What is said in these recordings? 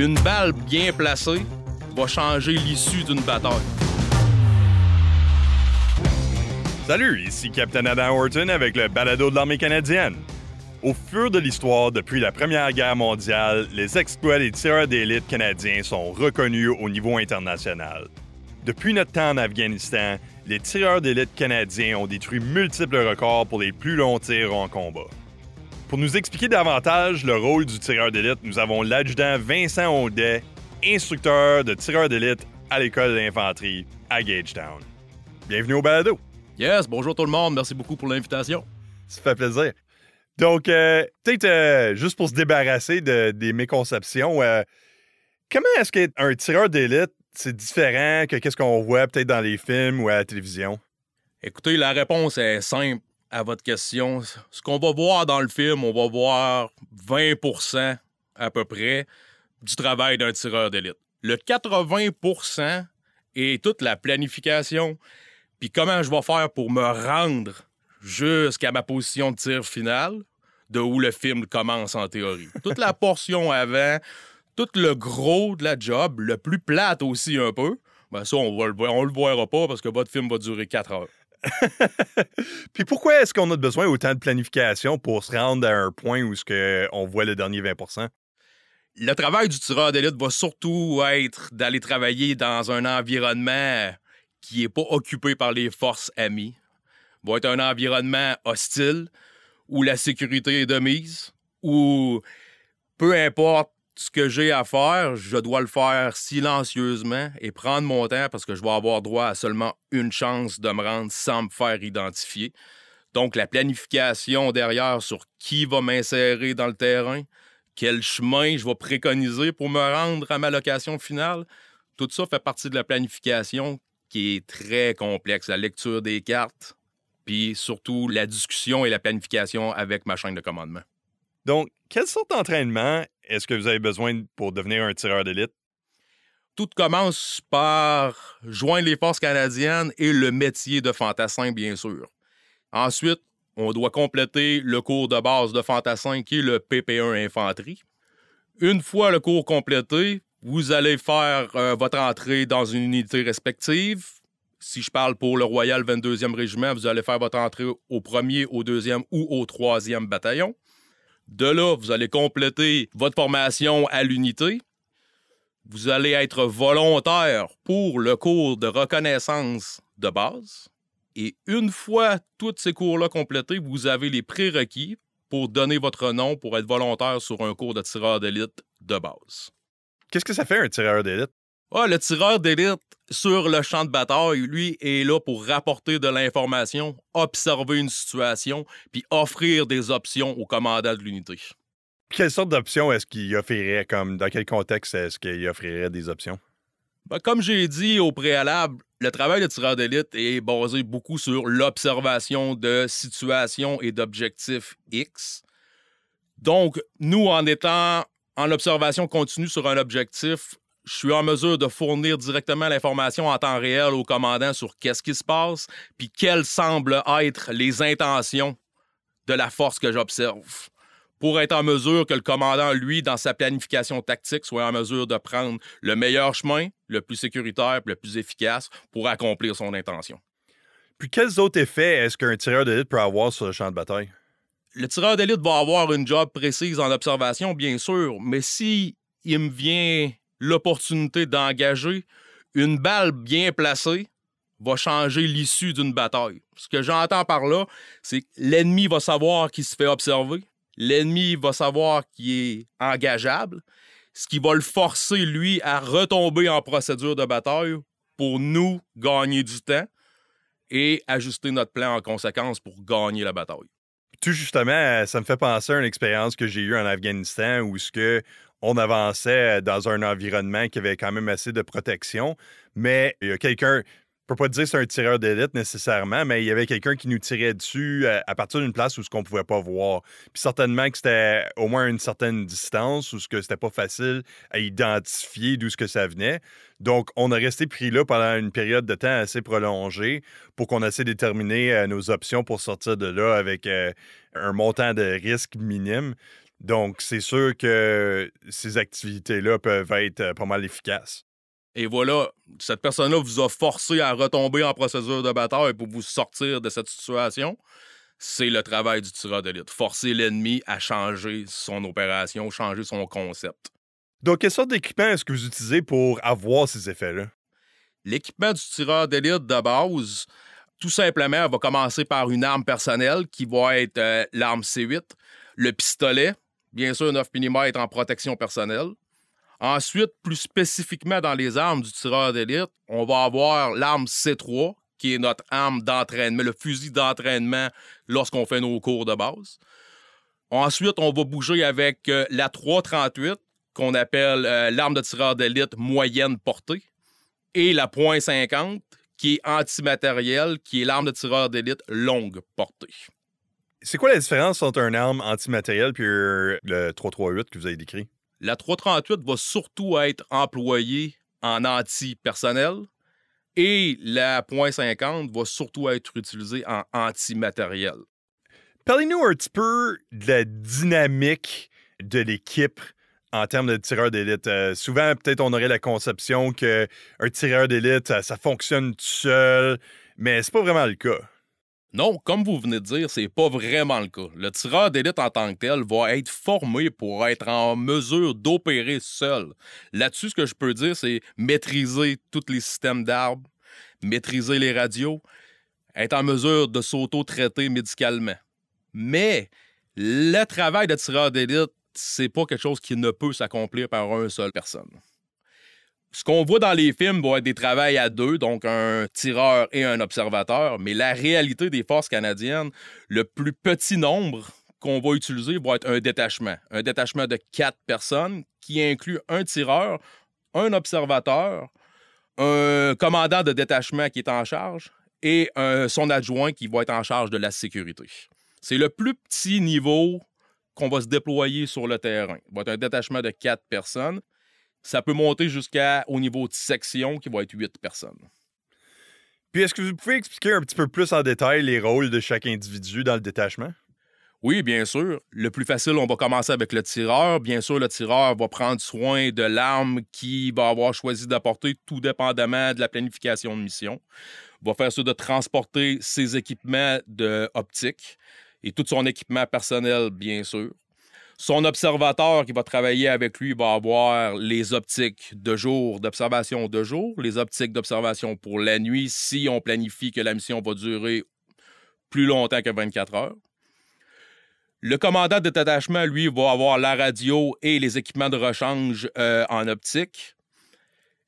Une balle bien placée va changer l'issue d'une bataille. Salut, ici Captain Adam Horton avec le balado de l'armée canadienne. Au fur de l'histoire, depuis la Première Guerre mondiale, les exploits des tireurs d'élite canadiens sont reconnus au niveau international. Depuis notre temps en Afghanistan, les tireurs d'élite canadiens ont détruit multiples records pour les plus longs tirs en combat. Pour nous expliquer davantage le rôle du tireur d'élite, nous avons l'adjudant Vincent Audet, instructeur de tireur d'élite à l'école d'infanterie à Gagetown. Bienvenue au balado. Yes, bonjour tout le monde, merci beaucoup pour l'invitation. Ça fait plaisir. Donc, euh, peut-être euh, juste pour se débarrasser de, des méconceptions, euh, comment est-ce qu'un tireur d'élite, c'est différent que qu'est-ce qu'on voit peut-être dans les films ou à la télévision? Écoutez, la réponse est simple à votre question. Ce qu'on va voir dans le film, on va voir 20% à peu près du travail d'un tireur d'élite. Le 80% est toute la planification, puis comment je vais faire pour me rendre jusqu'à ma position de tir finale, de où le film commence en théorie? Toute la portion avant, tout le gros de la job, le plus plate aussi un peu, ben ça, on, va le, on le verra pas parce que votre film va durer 4 heures. Puis pourquoi est-ce qu'on a besoin autant de planification pour se rendre à un point où ce on voit le dernier 20 Le travail du tireur d'élite va surtout être d'aller travailler dans un environnement qui n'est pas occupé par les forces amies. Va être un environnement hostile où la sécurité est de mise, où peu importe ce que j'ai à faire, je dois le faire silencieusement et prendre mon temps parce que je vais avoir droit à seulement une chance de me rendre sans me faire identifier. Donc, la planification derrière sur qui va m'insérer dans le terrain, quel chemin je vais préconiser pour me rendre à ma location finale, tout ça fait partie de la planification qui est très complexe. La lecture des cartes, puis surtout la discussion et la planification avec ma chaîne de commandement. Donc, quelle sorte d'entraînement est-ce que vous avez besoin pour devenir un tireur d'élite? Tout commence par joindre les forces canadiennes et le métier de fantassin, bien sûr. Ensuite, on doit compléter le cours de base de fantassin qui est le PP1 infanterie. Une fois le cours complété, vous allez faire euh, votre entrée dans une unité respective. Si je parle pour le Royal 22e Régiment, vous allez faire votre entrée au premier, au deuxième ou au troisième bataillon. De là, vous allez compléter votre formation à l'unité. Vous allez être volontaire pour le cours de reconnaissance de base. Et une fois tous ces cours-là complétés, vous avez les prérequis pour donner votre nom pour être volontaire sur un cours de tireur d'élite de base. Qu'est-ce que ça fait un tireur d'élite? Ah, le tireur d'élite sur le champ de bataille, lui, est là pour rapporter de l'information, observer une situation, puis offrir des options au commandant de l'unité. Quelle sorte d'options est-ce qu'il offrirait? Comme dans quel contexte est-ce qu'il offrirait des options? Ben, comme j'ai dit au préalable, le travail de tireur d'élite est basé beaucoup sur l'observation de situations et d'objectifs X. Donc, nous, en étant en observation continue sur un objectif, je suis en mesure de fournir directement l'information en temps réel au commandant sur qu'est-ce qui se passe, puis quelles semblent être les intentions de la force que j'observe, pour être en mesure que le commandant, lui, dans sa planification tactique, soit en mesure de prendre le meilleur chemin, le plus sécuritaire, le plus efficace pour accomplir son intention. Puis quels autres effets est-ce qu'un tireur d'élite peut avoir sur le champ de bataille? Le tireur d'élite va avoir une job précise en observation, bien sûr, mais si il me vient l'opportunité d'engager, une balle bien placée va changer l'issue d'une bataille. Ce que j'entends par là, c'est que l'ennemi va savoir qu'il se fait observer, l'ennemi va savoir qu'il est engageable, ce qui va le forcer, lui, à retomber en procédure de bataille pour nous gagner du temps et ajuster notre plan en conséquence pour gagner la bataille. Tout justement, ça me fait penser à une expérience que j'ai eue en Afghanistan où ce que on avançait dans un environnement qui avait quand même assez de protection, mais il y a quelqu'un, je peux pas dire que c'est un tireur d'élite nécessairement, mais il y avait quelqu'un qui nous tirait dessus euh, à, partir d'une place où ce qu'on pouvait pas voir. Puis certainement que c'était au moins une certaine distance ou ce que c'était pas facile à identifier d'où ce que ça venait. Donc on a resté pris là pendant une période de temps assez prolongée pour qu'on essaie de déterminer euh, nos options pour sortir de là avec euh, un montant de risque minime. Donc, c'est sûr que ces activités-là peuvent être euh, pas mal efficaces. Et voilà, cette personne-là vous a forcé à retomber en procédure de bataille pour vous sortir de cette situation. C'est le travail du tireur d'élite. Forcer l'ennemi à changer son opération, changer son concept. Donc, quelle sorte d'équipement est-ce que vous utilisez pour avoir ces effets-là? L'équipement du tireur d'élite de base, tout simplement, va commencer par une arme personnelle qui va être euh, l'arme C8, le pistolet, bien sûr 9 mm en protection personnelle. Ensuite, plus spécifiquement dans les armes du tireur d'élite, on va avoir l'arme C3, qui est notre arme d'entraînement, le fusil d'entraînement lorsqu'on fait nos cours de base. Ensuite, on va bouger avec euh, la 338, qu'on appelle euh, l'arme de tireur d'élite moyenne portée, et la .50, qui est antimatériel, qui est l'arme de tireur d'élite longue portée. C'est quoi la différence entre une arme antimatérielle et le 338 que vous avez décrit? La 338 va surtout être employée en anti-personnel et la .50 va surtout être utilisée en antimatériel. Parlez-nous un petit peu de la dynamique de l'équipe en termes de tireur d'élite. Euh, souvent, peut-être on aurait la conception qu'un tireur d'élite, ça, ça, fonctionne tout seul, mais c'est pas vraiment le cas. Non, comme vous venez de dire, c'est pas vraiment le cas. Le tireur d'élite en tant que tel va être formé pour être en mesure d'opérer seul. Là-dessus, ce que je peux dire, c'est maîtriser tous les systèmes d'arbres, maîtriser les radios, être en mesure de s'auto-traiter médicalement. Mais le travail de tireur d'élite, c'est pas quelque chose qui ne peut s'accomplir par une seule personne ce qu'on voit dans les films va être des travails à deux, donc un tireur et un observateur, mais la réalité des forces canadiennes, le plus petit nombre qu'on va utiliser va être un détachement. Un détachement de quatre personnes qui inclut un tireur, un observateur, un commandant de détachement qui est en charge et son adjoint qui va être en charge de la sécurité. C'est le plus petit niveau qu'on va se déployer sur le terrain. Va être un détachement de quatre personnes ça peut monter jusqu'au niveau de section qui va être 8 personnes. Puis est-ce que vous pouvez expliquer un petit peu plus en détail les rôles de chaque individu dans le détachement? Oui, bien sûr. Le plus facile, on va commencer avec le tireur. Bien sûr, le tireur va prendre soin de l'arme qu'il va avoir choisi d'apporter, tout dépendamment de la planification de mission. Il va faire ça de transporter ses équipements de optique et tout son équipement personnel, bien sûr. Son observateur qui va travailler avec lui va avoir les optiques de jour, d'observation de jour, les optiques d'observation pour la nuit si on planifie que la mission va durer plus longtemps que 24 heures. Le commandant de détachement, lui, va avoir la radio et les équipements de rechange euh, en optique.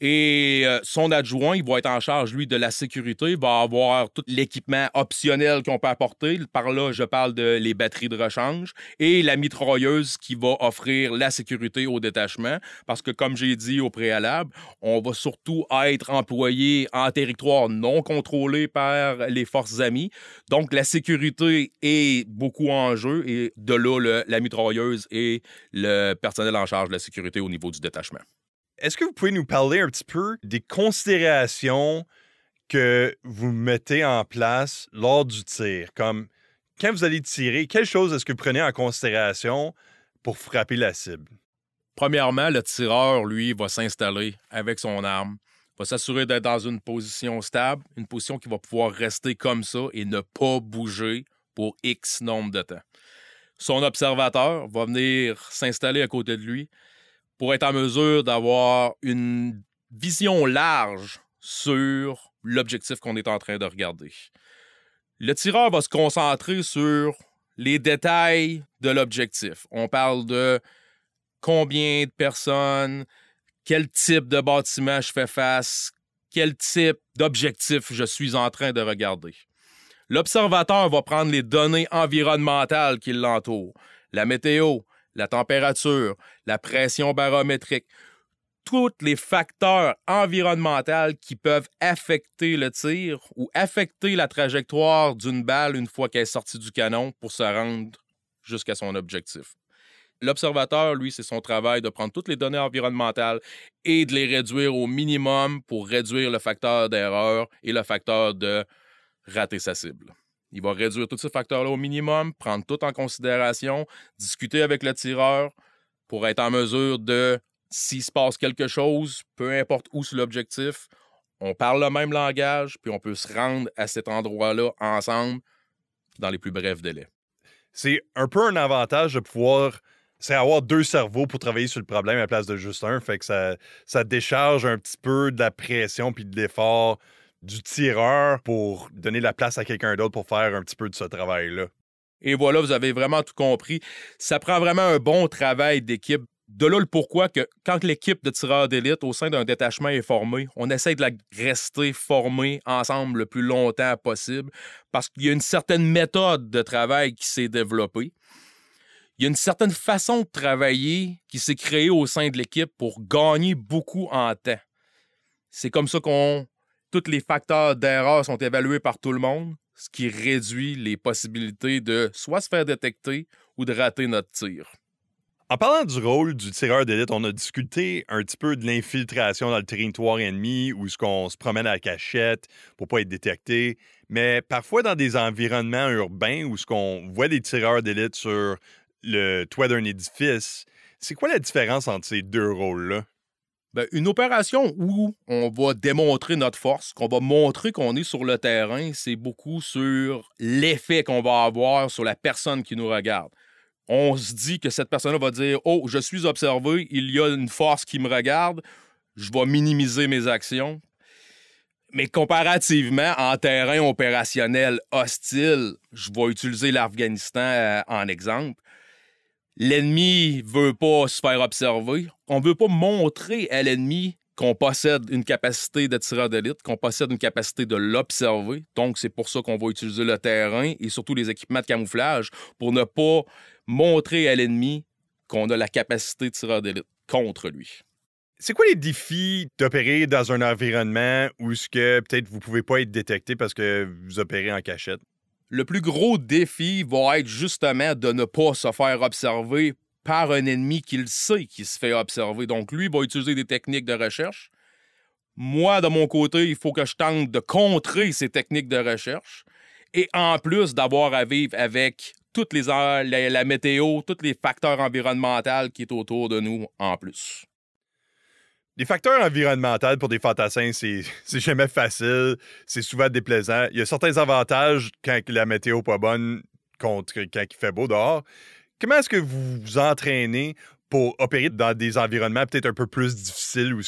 Et euh, son adjoint, il va être en charge, lui, de la sécurité, il va avoir tout l'équipement optionnel qu'on peut apporter. Par là, je parle de les batteries de rechange et la mitrailleuse qui va offrir la sécurité au détachement. Parce que, comme j'ai dit au préalable, on va surtout être employé en territoire non contrôlé par les forces amies. Donc, la sécurité est beaucoup en jeu et de là, la mitrailleuse et le personnel en charge de la sécurité au niveau du détachement. Est-ce que vous pouvez nous parler un petit peu des considérations que vous mettez en place lors du tir? Comme quand vous allez tirer, quelles choses est-ce que vous prenez en considération pour frapper la cible? Premièrement, le tireur, lui, va s'installer avec son arme, va s'assurer d'être dans une position stable, une position qui va pouvoir rester comme ça et ne pas bouger pour X nombre de temps. Son observateur va venir s'installer à côté de lui, pour être en mesure d'avoir une vision large sur l'objectif qu'on est en train de regarder. Le tireur va se concentrer sur les détails de l'objectif. On parle de combien de personnes, quel type de bâtiment je fais face, quel type d'objectif je suis en train de regarder. L'observateur va prendre les données environnementales qui l'entourent, la météo, la température, la pression barométrique, tous les facteurs environnementaux qui peuvent affecter le tir ou affecter la trajectoire d'une balle une fois qu'elle est sortie du canon pour se rendre jusqu'à son objectif. L'observateur, lui, c'est son travail de prendre toutes les données environnementales et de les réduire au minimum pour réduire le facteur d'erreur et le facteur de rater sa cible. Il va réduire tous ces facteurs-là au minimum, prendre tout en considération, discuter avec le tireur pour être en mesure de, s'il se passe quelque chose, peu importe où c'est l'objectif, on parle le même langage, puis on peut se rendre à cet endroit-là ensemble dans les plus brefs délais. C'est un peu un avantage de pouvoir c'est avoir deux cerveaux pour travailler sur le problème à la place de juste un. Fait que ça, ça décharge un petit peu de la pression puis de l'effort du tireur pour donner la place à quelqu'un d'autre pour faire un petit peu de ce travail-là. Et voilà, vous avez vraiment tout compris. Ça prend vraiment un bon travail d'équipe. De là le pourquoi que quand l'équipe de tireurs d'élite au sein d'un détachement est formée, on essaie de la rester formée ensemble le plus longtemps possible parce qu'il y a une certaine méthode de travail qui s'est développée il y a une certaine façon de travailler qui s'est créée au sein de l'équipe pour gagner beaucoup en temps. C'est comme ça qu'on tous les facteurs d'erreur sont évalués par tout le monde, ce qui réduit les possibilités de soit se faire détecter ou de rater notre tir. En parlant du rôle du tireur d'élite, on a discuté un petit peu de l'infiltration dans le territoire ennemi ou ce qu'on se promène à la cachette pour pas être détecté. Mais parfois dans des environnements urbains où ce qu'on voit des tireurs d'élite sur le toit d'un édifice. C'est quoi la différence entre ces deux rôles-là? Ben, une opération où on va démontrer notre force, qu'on va montrer qu'on est sur le terrain, c'est beaucoup sur l'effet qu'on va avoir sur la personne qui nous regarde. On se dit que cette personne-là va dire Oh, je suis observé, il y a une force qui me regarde, je vais minimiser mes actions. Mais comparativement, en terrain opérationnel hostile, je vais utiliser l'Afghanistan euh, en exemple l'ennemi veut pas se faire observer. On veut pas montrer à l'ennemi qu'on possède une capacité de tireur d'élite, qu'on possède une capacité de l'observer. Donc, c'est pour ça qu'on va utiliser le terrain et surtout les équipements de camouflage pour ne pas montrer à l'ennemi qu'on a la capacité de tireur d'élite contre lui. C'est quoi les défis d'opérer dans un environnement où peut-être vous pouvez pas être détecté parce que vous opérez en cachette? Le plus gros défi va être justement de ne pas se faire observer par un ennemi qu'il sait qui se fait observer. Donc, lui va utiliser des techniques de recherche. Moi, de mon côté, il faut que je tente de contrer ces techniques de recherche. Et en plus d'avoir à vivre avec toutes les, la, la météo, tous les facteurs environnementaux qui est autour de nous en plus. Les facteurs environnementaux pour des fantassins, c'est jamais facile. C'est souvent déplaisant. Il y a certains avantages quand la météo n'est pas bonne contre quand il fait beau dehors. Comment est-ce que vous vous entraînez pour opérer dans des environnements peut-être un peu plus difficiles où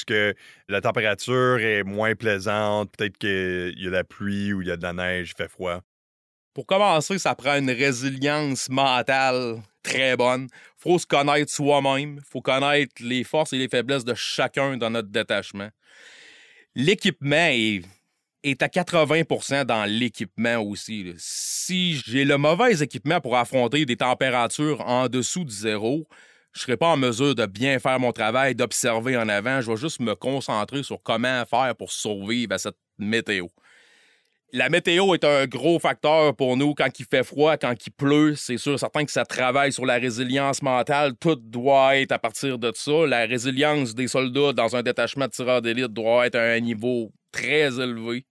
la température est moins plaisante, peut-être qu'il y a la pluie ou il y a de la neige, il fait froid? Pour commencer, ça prend une résilience mentale très bonne. faut se connaître soi-même. faut connaître les forces et les faiblesses de chacun dans notre détachement. L'équipement est, à 80% dans l'équipement aussi. Si j'ai le mauvais équipement pour affronter des températures en dessous de zéro, je serai pas en mesure de bien faire mon travail, d'observer en avant. Je vais juste me concentrer sur comment faire pour survivre à cette météo. La météo est un gros facteur pour nous quand il fait froid, quand il pleut. C'est sûr, certain que ça travaille sur la résilience mentale. Tout doit être à partir de ça. La résilience des soldats dans un détachement de tireurs d'élite doit être à un niveau très élevé.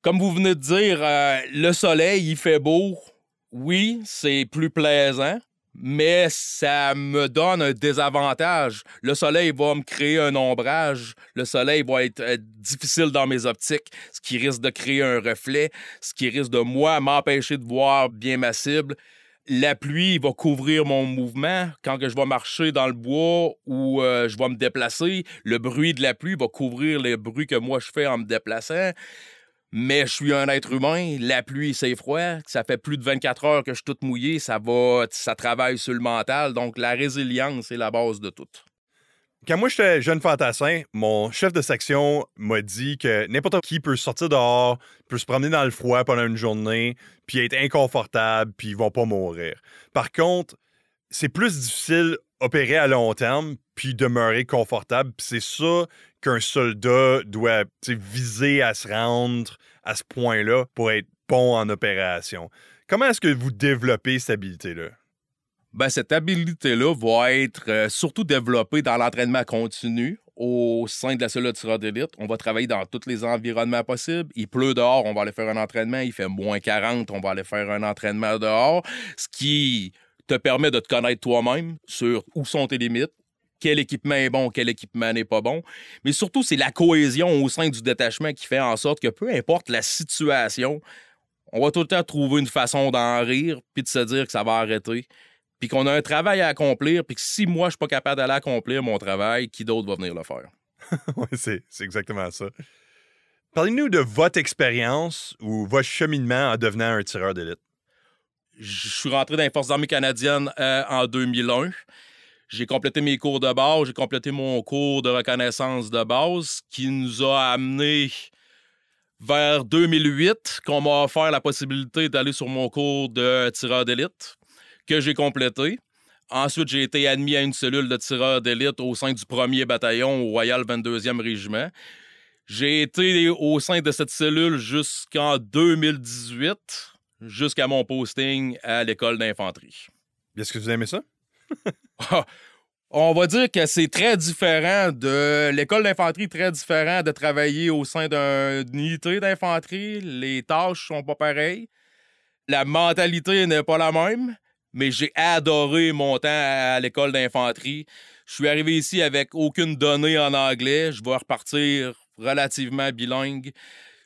Comme vous venez de dire, euh, le soleil, il fait beau. Oui, c'est plus plaisant mais ça me donne un désavantage. Le soleil va me créer un ombrage. Le soleil va être euh, difficile dans mes optiques, ce qui risque de créer un reflet, ce qui risque de, moi, m'empêcher de voir bien ma cible. La pluie va couvrir mon mouvement. Quand je vais marcher dans le bois ou euh, je vais me déplacer, le bruit de la pluie va couvrir les bruits que moi je fais en me déplaçant mais je suis un être humain, la pluie, c'est froid, ça fait plus de 24 heures que je suis tout mouillé, ça va, ça travaille sur le mental, donc la résilience, c'est la base de tout. Quand moi j'étais jeune fantassin, mon chef de section m'a dit que n'importe qui peut sortir dehors, peut se promener dans le froid pendant une journée, puis être inconfortable, puis ils vont pas mourir. Par contre, c'est plus difficile opérer à long terme puis demeurer confortable. C'est ça qu'un soldat doit viser à se rendre à ce point-là pour être bon en opération. Comment est-ce que vous développez cette habilité-là? Ben, cette habilité-là va être euh, surtout développée dans l'entraînement continu. au sein de la cellule de tireur d'élite. On va travailler dans tous les environnements possibles. Il pleut dehors, on va aller faire un entraînement. Il fait moins 40, on va aller faire un entraînement dehors. Ce qui te permet de te connaître toi-même sur où sont tes limites, quel équipement est bon, quel équipement n'est pas bon. Mais surtout, c'est la cohésion au sein du détachement qui fait en sorte que peu importe la situation, on va tout le temps trouver une façon d'en rire puis de se dire que ça va arrêter. Puis qu'on a un travail à accomplir, puis que si moi, je suis pas capable d'aller accomplir mon travail, qui d'autre va venir le faire? oui, c'est, exactement ça. Parlez-nous de votre expérience ou votre cheminement en devenant un tireur d'élite. Je suis rentré dans les Forces armées canadiennes euh, en 2001. J'ai complété mes cours de base, j'ai complété mon cours de reconnaissance de base qui nous a amené vers 2008 qu'on m'a offert la possibilité d'aller sur mon cours de tireur d'élite que j'ai complété. Ensuite, j'ai été admis à une cellule de tireur d'élite au sein du 1er bataillon au Royal 22e Régiment. J'ai été au sein de cette cellule jusqu'en 2018, jusqu'à mon posting à l'école d'infanterie. Est-ce que vous aimez ça? On va dire que c'est très différent de l'école d'infanterie, très différent de travailler au sein d'une unité d'infanterie. Les tâches sont pas pareilles. La mentalité n'est pas la même, mais j'ai adoré mon temps à l'école d'infanterie. Je suis arrivé ici avec aucune donnée en anglais. Je vais repartir relativement bilingue.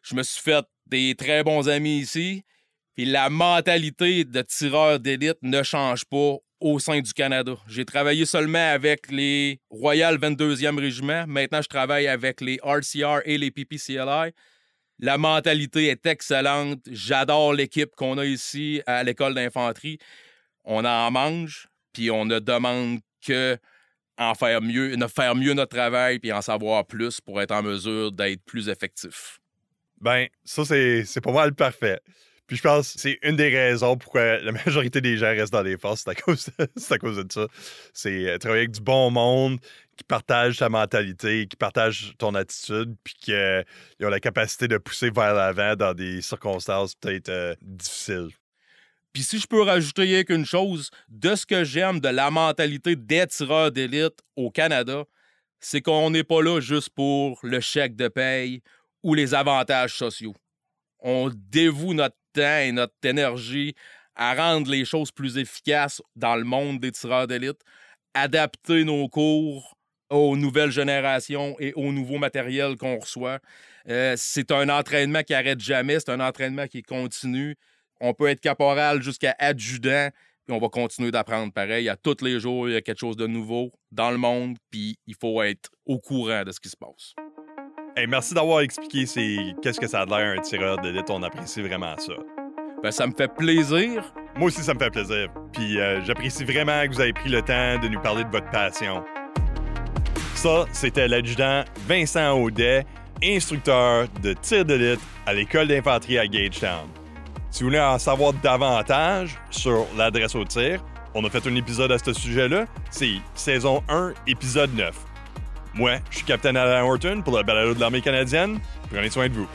Je me suis fait des très bons amis ici. Puis la mentalité de tireur d'élite ne change pas au sein du Canada. J'ai travaillé seulement avec les Royal 22e Régiment. Maintenant, je travaille avec les RCR et les PPCLI. La mentalité est excellente. J'adore l'équipe qu'on a ici à l'école d'infanterie. On en mange, puis on ne demande que en faire mieux, faire mieux notre travail, puis en savoir plus pour être en mesure d'être plus effectif. Ben, ça, c'est pas mal parfait. Puis je pense que c'est une des raisons pourquoi la majorité des gens restent dans les forces, c'est à cause de, à cause de ça. C'est euh, travailler avec du bon monde qui partage ta mentalité, qui partage ton attitude, puis qui ont la capacité de pousser vers l'avant dans des circonstances peut-être euh, difficiles. Puis si je peux rajouter qu'une chose, de ce que j'aime de la mentalité des tireurs d'élite au Canada, c'est qu'on n'est pas là juste pour le chèque de paye ou les avantages sociaux. On dévoue notre temps et notre énergie à rendre les choses plus efficaces dans le monde des tireurs d'élite, adapter nos cours aux nouvelles générations et aux nouveaux matériels qu'on reçoit. Euh, c'est un entraînement qui arrête jamais, c'est un entraînement qui continue. On peut être caporal jusqu'à adjudant, puis on va continuer d'apprendre pareil. À tous les jours, il y a quelque chose de nouveau dans le monde, puis il faut être au courant de ce qui se passe merci d'avoir expliqué qu'est-ce que ça a l'air un tireur d'élite. On apprécie vraiment ça. Ben, ça me fait plaisir. Moi aussi, ça me fait plaisir. Puis euh, j'apprécie vraiment que vous avez pris le temps de nous parler de votre passion. Ça, c'était l'adjudant Vincent Audet, instructeur de tir d'élite à l'école d'infanterie à Gagetown. Si vous voulez en savoir davantage sur l'adresse au tir, on a fait un épisode à ce sujet-là. C'est saison 1, épisode 9. Moi, je suis Capitaine Alain Horton pour le balado de l'armée canadienne. Prenez soin de vous.